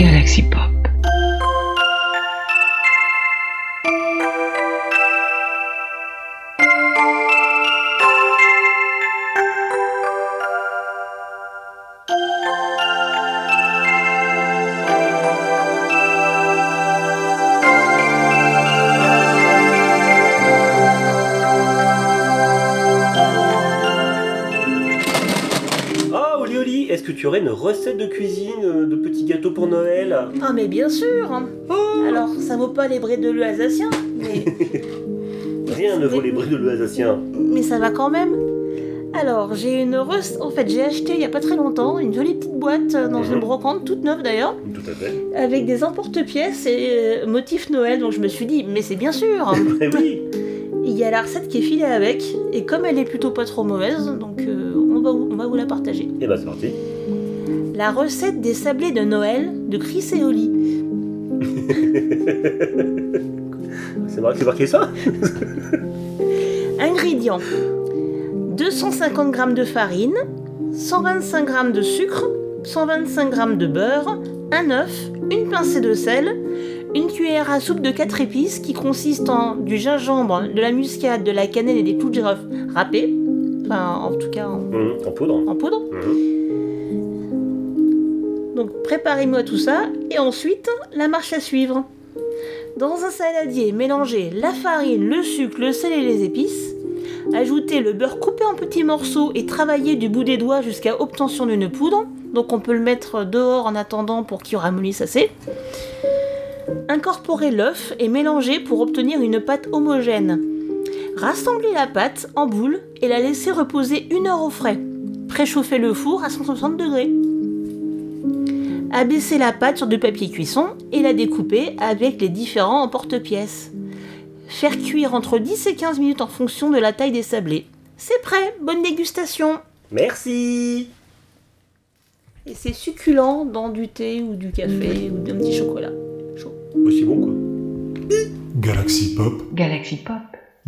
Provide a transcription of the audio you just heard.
Galaxy Pop. Est-ce que tu aurais une recette de cuisine, euh, de petits gâteaux pour Noël? Ah mais bien sûr Oh Alors, ça vaut pas les bris de l'œuf alsacien, mais, Rien ne vaut les bris de l'œuf alsacien. mais ça va quand même. Alors, j'ai une recette... En fait, j'ai acheté il y a pas très longtemps une jolie petite boîte dans Mhm. une brocante, toute neuve d'ailleurs, Tout à fait. avec des emporte-pièces et euh, motifs Noël, donc je me suis dit, mais c'est bien sûr Eh oui Il y a la recette qui est filée avec, et comme elle est plutôt pas trop mauvaise, donc euh, vous- la partager. Et bah c'est parti. La recette des sablés de Noël de Chris et Oli. C'est marqué, marqué ça Ingrédients 250 g de farine, 125 g de sucre, 125 g de beurre, un œuf, une pincée de sel, une cuillère à soupe de 4 épices qui consiste en du gingembre, de la muscade, de la cannelle et des clous de girofle râpés, enfin en tout cas en, En poudre. en poudre. Hum. Donc préparez-moi tout ça et ensuite la marche à suivre. Dans un saladier, mélangez la farine, le sucre, le sel et les épices. Ajoutez le beurre coupé en petits morceaux et travaillez du bout des doigts jusqu'à obtention d'une poudre. Donc on peut le mettre dehors en attendant pour qu'il ramollisse assez. Incorporez l'œuf et mélangez pour obtenir une pâte homogène. Rassemblez la pâte en boule et la laissez reposer une heure au frais. Préchauffez le four à 160 degrés. Abaissez la pâte sur du papier cuisson et la découpez avec les différents emporte-pièces. Faire cuire entre 10 et 15 minutes en fonction de la taille des sablés. C'est prêt, bonne dégustation Merci Et c'est succulent dans du thé ou du café ou d'un petit chocolat. Chaud. Aussi bon quoi. Galaxy Pop, Galaxy Pop.